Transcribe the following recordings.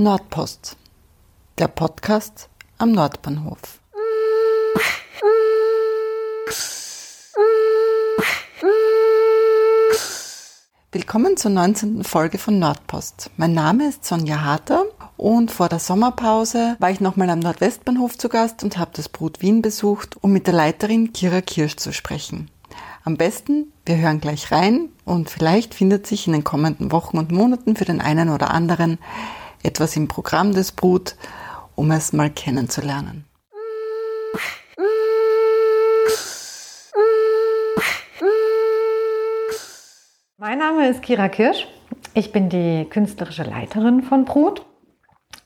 Nordpost, der Podcast am Nordbahnhof. Willkommen zur 19. Folge von Nordpost. Mein Name ist Sonja Harter und vor der Sommerpause war ich nochmal am Nordwestbahnhof zu Gast und habe das Brut Wien besucht, um mit der Leiterin Kira Kirsch zu sprechen. Am besten, wir hören gleich rein und vielleicht findet sich in den kommenden Wochen und Monaten für den einen oder anderen etwas im Programm des Brut, um es mal kennenzulernen. Mein Name ist Kira Kirsch. Ich bin die künstlerische Leiterin von Brut.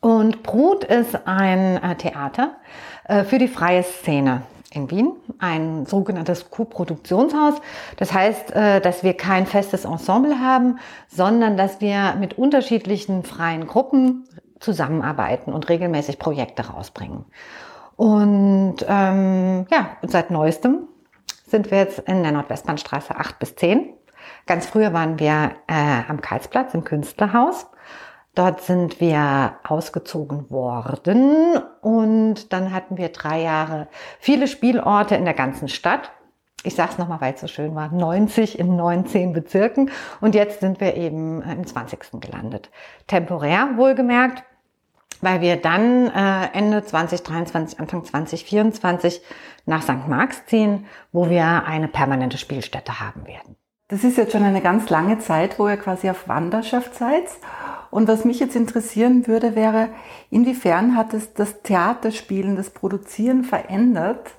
Und Brut ist ein äh, Theater äh, für die freie Szene in Wien, ein sogenanntes Co-Produktionshaus. Das heißt, äh, dass wir kein festes Ensemble haben, sondern dass wir mit unterschiedlichen freien Gruppen zusammenarbeiten und regelmäßig Projekte rausbringen. Und ähm, ja, seit neuestem sind wir jetzt in der Nordwestbahnstraße 8 bis 10. Ganz früher waren wir äh, am Karlsplatz im Künstlerhaus Dort sind wir ausgezogen worden und dann hatten wir drei Jahre viele Spielorte in der ganzen Stadt. Ich sage es nochmal, weil es so schön war, 90 in 19 Bezirken und jetzt sind wir eben im 20. gelandet. Temporär wohlgemerkt, weil wir dann äh, Ende 2023, Anfang 2024 nach St. Marx ziehen, wo wir eine permanente Spielstätte haben werden. Das ist jetzt schon eine ganz lange Zeit, wo ihr quasi auf Wanderschaft seid. Und was mich jetzt interessieren würde, wäre, inwiefern hat es das Theaterspielen, das Produzieren verändert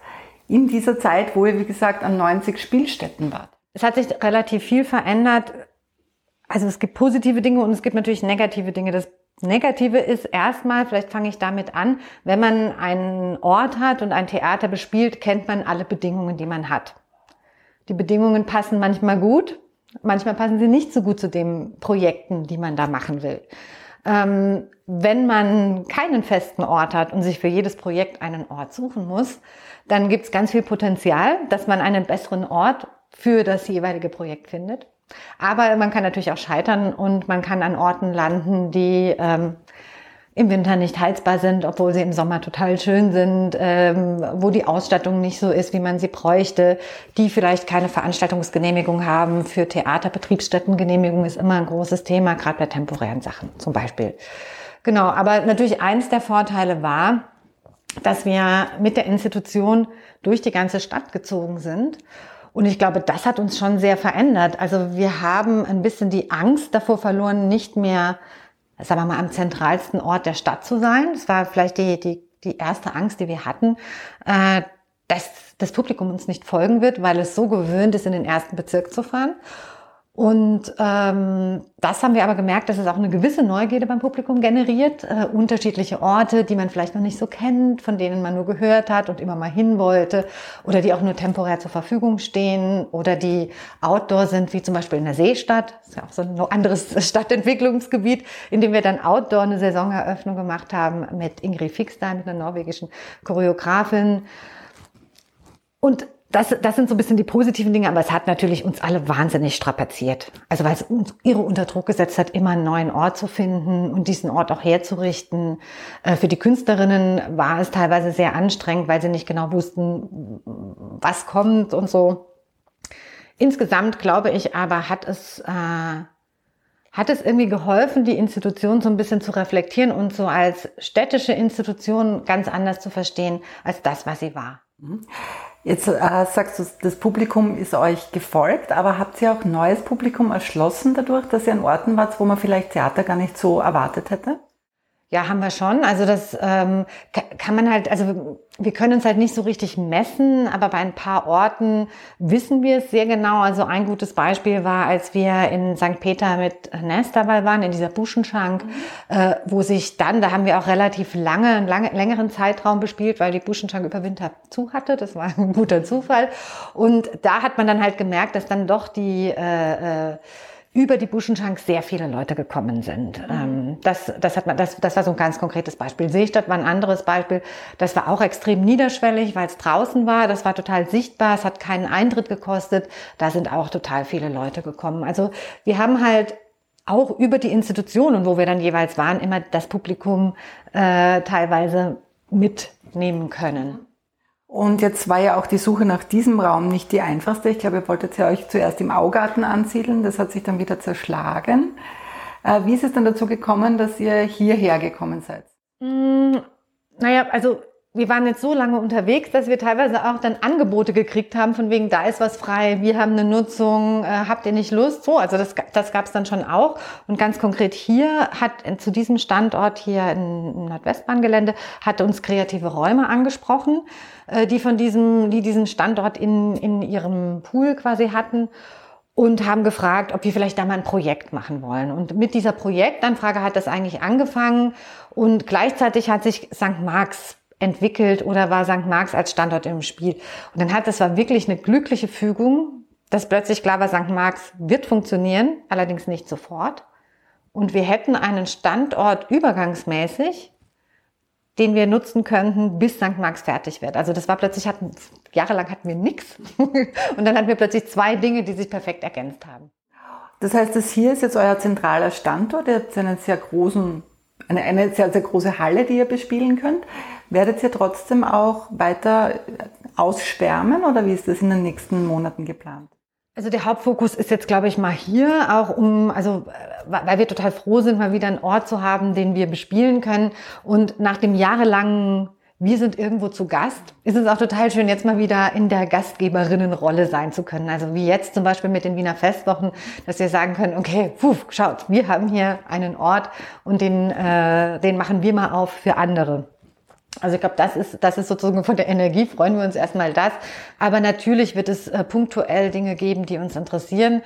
in dieser Zeit, wo ihr, wie gesagt, an 90 Spielstätten wart? Es hat sich relativ viel verändert. Also es gibt positive Dinge und es gibt natürlich negative Dinge. Das Negative ist erstmal, vielleicht fange ich damit an, wenn man einen Ort hat und ein Theater bespielt, kennt man alle Bedingungen, die man hat. Die Bedingungen passen manchmal gut, Manchmal passen sie nicht so gut zu den Projekten, die man da machen will. Ähm, wenn man keinen festen Ort hat und sich für jedes Projekt einen Ort suchen muss, dann gibt es ganz viel Potenzial, dass man einen besseren Ort für das jeweilige Projekt findet. Aber man kann natürlich auch scheitern und man kann an Orten landen, die ähm, im Winter nicht heizbar sind, obwohl sie im Sommer total schön sind, ähm, wo die Ausstattung nicht so ist, wie man sie bräuchte, die vielleicht keine Veranstaltungsgenehmigung haben. Für Theater, Betriebsstättengenehmigung ist immer ein großes Thema, gerade bei temporären Sachen zum Beispiel. Genau, aber natürlich eins der Vorteile war, dass wir mit der Institution durch die ganze Stadt gezogen sind. Und ich glaube, das hat uns schon sehr verändert. Also wir haben ein bisschen die Angst davor verloren, nicht mehr sagen wir mal, am zentralsten Ort der Stadt zu sein. Das war vielleicht die, die, die erste Angst, die wir hatten, äh, dass das Publikum uns nicht folgen wird, weil es so gewöhnt ist, in den ersten Bezirk zu fahren. Und ähm, das haben wir aber gemerkt, dass es auch eine gewisse Neugierde beim Publikum generiert. Äh, unterschiedliche Orte, die man vielleicht noch nicht so kennt, von denen man nur gehört hat und immer mal hin wollte oder die auch nur temporär zur Verfügung stehen oder die outdoor sind, wie zum Beispiel in der Seestadt. Das ist ja auch so ein anderes Stadtentwicklungsgebiet, in dem wir dann outdoor eine Saisoneröffnung gemacht haben mit Ingrid Fixstein, mit einer norwegischen Choreografin. Und das, das sind so ein bisschen die positiven Dinge, aber es hat natürlich uns alle wahnsinnig strapaziert. Also weil es uns ihre unter Druck gesetzt hat, immer einen neuen Ort zu finden und diesen Ort auch herzurichten. Äh, für die Künstlerinnen war es teilweise sehr anstrengend, weil sie nicht genau wussten, was kommt und so. Insgesamt glaube ich aber, hat es, äh, hat es irgendwie geholfen, die Institution so ein bisschen zu reflektieren und so als städtische Institution ganz anders zu verstehen als das, was sie war. Mhm. Jetzt äh, sagst du, das Publikum ist euch gefolgt, aber habt ihr auch neues Publikum erschlossen dadurch, dass ihr an Orten wart, wo man vielleicht Theater gar nicht so erwartet hätte? Ja, haben wir schon. Also das ähm, kann man halt, also wir können uns halt nicht so richtig messen, aber bei ein paar Orten wissen wir es sehr genau. Also ein gutes Beispiel war, als wir in St. Peter mit Nest dabei waren, in dieser Buschenschank, mhm. äh, wo sich dann, da haben wir auch relativ lange, einen lange, längeren Zeitraum bespielt, weil die Buschenschank über Winter zu hatte. Das war ein guter Zufall. Und da hat man dann halt gemerkt, dass dann doch die äh, äh, über die Buschenschank sehr viele Leute gekommen sind. Mhm. Das, das, hat man, das, das war so ein ganz konkretes Beispiel. Seestadt war ein anderes Beispiel. Das war auch extrem niederschwellig, weil es draußen war. Das war total sichtbar. Es hat keinen Eintritt gekostet. Da sind auch total viele Leute gekommen. Also wir haben halt auch über die Institutionen, wo wir dann jeweils waren, immer das Publikum äh, teilweise mitnehmen können. Und jetzt war ja auch die Suche nach diesem Raum nicht die einfachste. Ich glaube, ihr wolltet ja euch zuerst im Augarten ansiedeln. Das hat sich dann wieder zerschlagen. Äh, wie ist es dann dazu gekommen, dass ihr hierher gekommen seid? Mm, naja, also wir waren jetzt so lange unterwegs, dass wir teilweise auch dann Angebote gekriegt haben, von wegen, da ist was frei, wir haben eine Nutzung, äh, habt ihr nicht Lust? So, also das, das gab es dann schon auch. Und ganz konkret hier hat zu diesem Standort hier im Nordwestbahngelände, hat uns kreative Räume angesprochen, äh, die von diesem, die diesen Standort in, in ihrem Pool quasi hatten und haben gefragt, ob wir vielleicht da mal ein Projekt machen wollen. Und mit dieser Projektanfrage hat das eigentlich angefangen und gleichzeitig hat sich St. Marx entwickelt oder war St. Marx als Standort im Spiel. Und dann hat das war wirklich eine glückliche Fügung, dass plötzlich klar war, St. Marx wird funktionieren, allerdings nicht sofort. Und wir hätten einen Standort übergangsmäßig, den wir nutzen könnten, bis St. Marx fertig wird. Also das war plötzlich, hatten, jahrelang hatten wir nichts. Und dann hatten wir plötzlich zwei Dinge, die sich perfekt ergänzt haben. Das heißt, das hier ist jetzt euer zentraler Standort. Ihr habt einen sehr großen, eine, eine sehr, sehr große Halle, die ihr bespielen könnt. Werdet ihr trotzdem auch weiter ausschwärmen oder wie ist das in den nächsten Monaten geplant? Also der Hauptfokus ist jetzt, glaube ich, mal hier, auch um, also weil wir total froh sind, mal wieder einen Ort zu haben, den wir bespielen können. Und nach dem jahrelangen wir sind irgendwo zu Gast, ist es auch total schön, jetzt mal wieder in der Gastgeberinnenrolle sein zu können. Also wie jetzt zum Beispiel mit den Wiener Festwochen, dass wir sagen können, okay, puh, schaut, wir haben hier einen Ort und den, äh, den machen wir mal auf für andere. Also ich glaube, das ist, das ist sozusagen von der Energie, freuen wir uns erstmal das. Aber natürlich wird es äh, punktuell Dinge geben, die uns interessieren.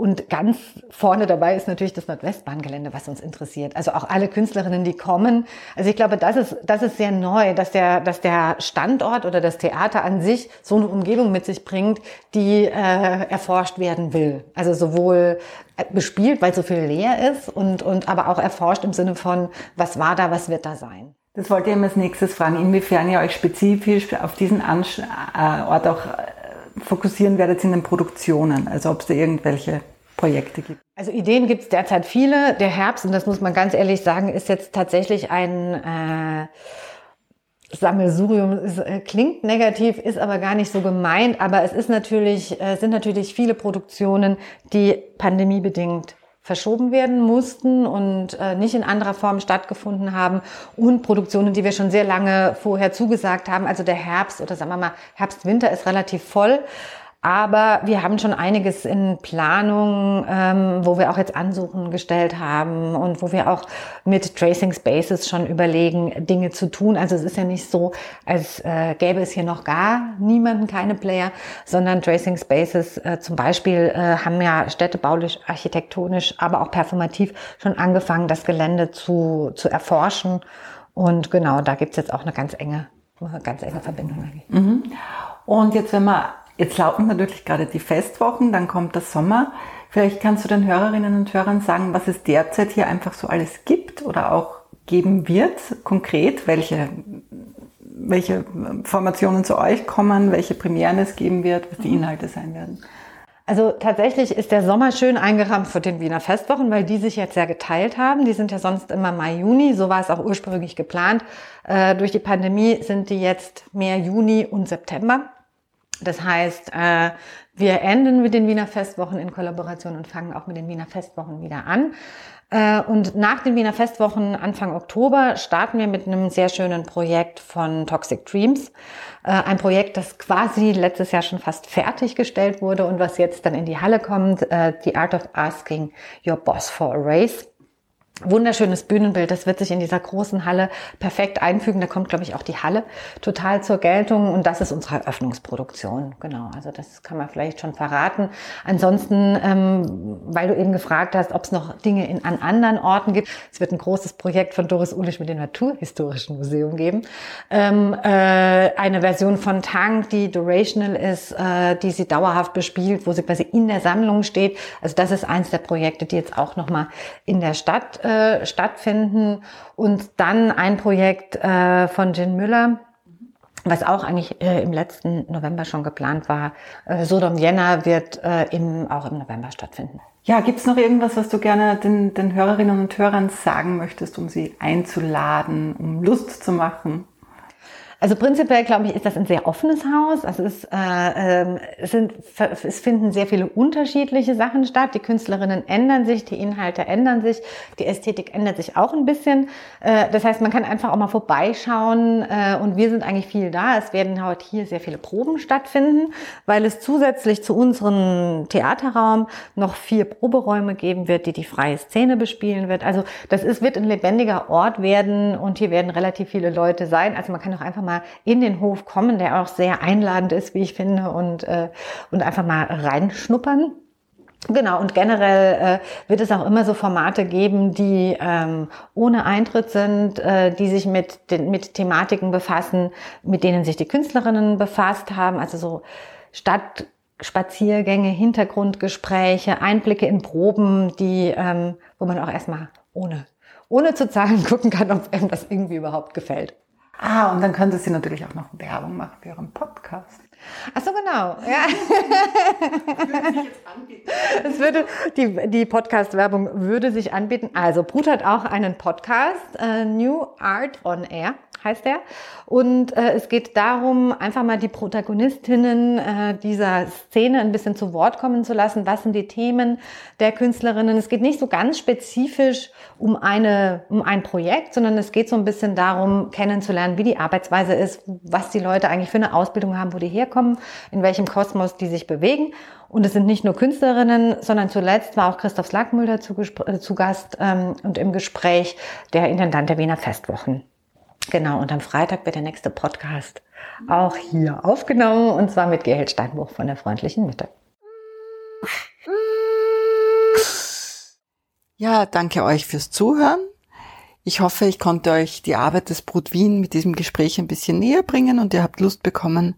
Und ganz vorne dabei ist natürlich das Nordwestbahngelände, was uns interessiert. Also auch alle Künstlerinnen, die kommen. Also ich glaube, das ist, das ist sehr neu, dass der, dass der Standort oder das Theater an sich so eine Umgebung mit sich bringt, die äh, erforscht werden will. Also sowohl äh, bespielt, weil so viel leer ist und, und aber auch erforscht im Sinne von, was war da, was wird da sein. Das wollte ich immer als nächstes fragen, inwiefern ihr euch spezifisch auf diesen Ort auch äh, fokussieren werdet in den Produktionen, also ob es da irgendwelche Projekte gibt. Also Ideen gibt es derzeit viele. Der Herbst, und das muss man ganz ehrlich sagen, ist jetzt tatsächlich ein äh, Sammelsurium. Es äh, klingt negativ, ist aber gar nicht so gemeint. Aber es ist natürlich, äh, sind natürlich viele Produktionen, die pandemiebedingt verschoben werden mussten und äh, nicht in anderer Form stattgefunden haben und Produktionen, die wir schon sehr lange vorher zugesagt haben. Also der Herbst oder sagen wir mal Herbst, Winter ist relativ voll. Aber wir haben schon einiges in Planung, ähm, wo wir auch jetzt Ansuchen gestellt haben und wo wir auch mit Tracing Spaces schon überlegen, Dinge zu tun. Also es ist ja nicht so, als äh, gäbe es hier noch gar niemanden, keine Player, sondern Tracing Spaces äh, zum Beispiel äh, haben ja städtebaulich, architektonisch, aber auch performativ schon angefangen, das Gelände zu, zu erforschen. Und genau, da gibt's jetzt auch eine ganz enge, eine ganz enge Verbindung. Mhm. Und jetzt, wenn man Jetzt laufen natürlich gerade die Festwochen, dann kommt der Sommer. Vielleicht kannst du den Hörerinnen und Hörern sagen, was es derzeit hier einfach so alles gibt oder auch geben wird, konkret, welche, welche Formationen zu euch kommen, welche Premieren es geben wird, was die Inhalte sein werden. Also tatsächlich ist der Sommer schön eingerahmt für den Wiener Festwochen, weil die sich jetzt sehr geteilt haben. Die sind ja sonst immer Mai, Juni. So war es auch ursprünglich geplant. Äh, durch die Pandemie sind die jetzt mehr Juni und September. Das heißt, äh, wir enden mit den Wiener Festwochen in Kollaboration und fangen auch mit den Wiener Festwochen wieder an. Äh, und nach den Wiener Festwochen Anfang Oktober starten wir mit einem sehr schönen Projekt von Toxic Dreams. Äh, ein Projekt, das quasi letztes Jahr schon fast fertiggestellt wurde und was jetzt dann in die Halle kommt. The Art of Asking Your Boss for a Race. Wunderschönes Bühnenbild, das wird sich in dieser großen Halle perfekt einfügen. Da kommt, glaube ich, auch die Halle total zur Geltung und das ist unsere Eröffnungsproduktion. Genau, also das kann man vielleicht schon verraten. Ansonsten, ähm, weil du eben gefragt hast, ob es noch Dinge in, an anderen Orten gibt. Es wird ein großes Projekt von Doris Ulisch mit dem Naturhistorischen Museum geben. Ähm, äh, eine Version von Tank, die durational ist, äh, die sie dauerhaft bespielt, wo sie quasi in der Sammlung steht. Also das ist eins der Projekte, die jetzt auch nochmal in der Stadt äh, stattfinden. Und dann ein Projekt äh, von Jen Müller, was auch eigentlich äh, im letzten November schon geplant war. Äh, Sodom Jänner wird äh, im, auch im November stattfinden. Ja, gibt's noch irgendwas, was du gerne den, den Hörerinnen und Hörern sagen möchtest, um sie einzuladen, um Lust zu machen? Also prinzipiell glaube ich, ist das ein sehr offenes Haus. Also es, äh, äh, es, sind, es finden sehr viele unterschiedliche Sachen statt. Die Künstlerinnen ändern sich, die Inhalte ändern sich, die Ästhetik ändert sich auch ein bisschen. Äh, das heißt, man kann einfach auch mal vorbeischauen äh, und wir sind eigentlich viel da. Es werden heute hier sehr viele Proben stattfinden, weil es zusätzlich zu unserem Theaterraum noch vier Proberäume geben wird, die die freie Szene bespielen wird. Also das ist, wird ein lebendiger Ort werden und hier werden relativ viele Leute sein. Also man kann auch einfach mal in den Hof kommen, der auch sehr einladend ist, wie ich finde, und, äh, und einfach mal reinschnuppern. Genau, und generell äh, wird es auch immer so Formate geben, die ähm, ohne Eintritt sind, äh, die sich mit, den, mit Thematiken befassen, mit denen sich die Künstlerinnen befasst haben, also so Stadtspaziergänge, Hintergrundgespräche, Einblicke in Proben, die, ähm, wo man auch erstmal ohne, ohne zu zahlen gucken kann, ob einem das irgendwie überhaupt gefällt. Ah, und dann könnte sie natürlich auch noch Werbung machen für ihren Podcast. Ach so, genau. Ja. Es würde, die, die Podcast-Werbung würde sich anbieten. Also, Brut hat auch einen Podcast, äh, New Art on Air heißt der. Und äh, es geht darum, einfach mal die Protagonistinnen äh, dieser Szene ein bisschen zu Wort kommen zu lassen. Was sind die Themen der Künstlerinnen? Es geht nicht so ganz spezifisch um eine um ein Projekt, sondern es geht so ein bisschen darum, kennenzulernen, wie die Arbeitsweise ist, was die Leute eigentlich für eine Ausbildung haben, wo die herkommen, in welchem Kosmos die sich bewegen. Und es sind nicht nur Künstlerinnen, sondern zuletzt war auch Christoph Slagmüller zu, äh, zu Gast ähm, und im Gespräch der Intendant der Wiener Festwochen. Genau, und am Freitag wird der nächste Podcast auch hier aufgenommen und zwar mit Gerhild Steinbuch von der Freundlichen Mitte. Ja, danke euch fürs Zuhören. Ich hoffe, ich konnte euch die Arbeit des Brut Wien mit diesem Gespräch ein bisschen näher bringen und ihr habt Lust bekommen,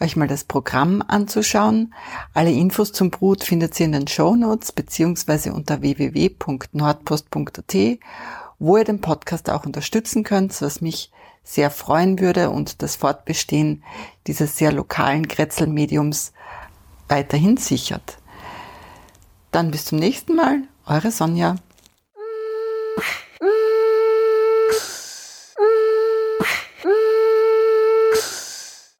euch mal das Programm anzuschauen. Alle Infos zum Brut findet ihr in den Show Notes beziehungsweise unter www.nordpost.at, wo ihr den Podcast auch unterstützen könnt, was mich sehr freuen würde und das Fortbestehen dieses sehr lokalen Kretzelmediums weiterhin sichert. Dann bis zum nächsten Mal, eure Sonja.